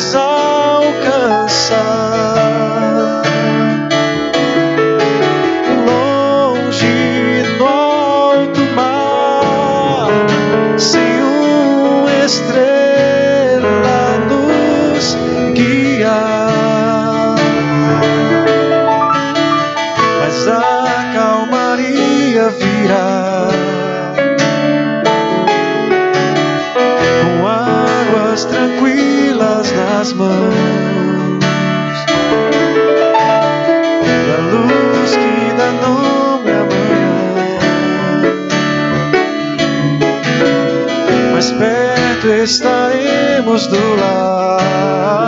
saw tuas mãos. Da luz que dá nome à manhã. Mais perto estaremos do lar.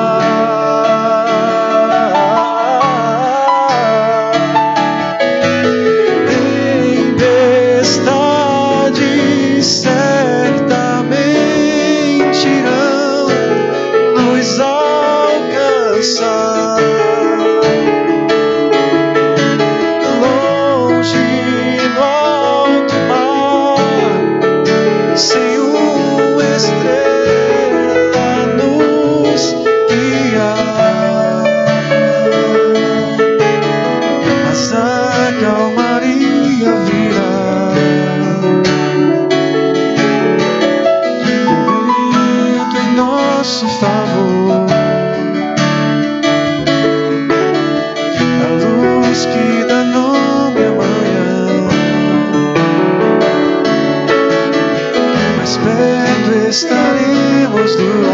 sun. the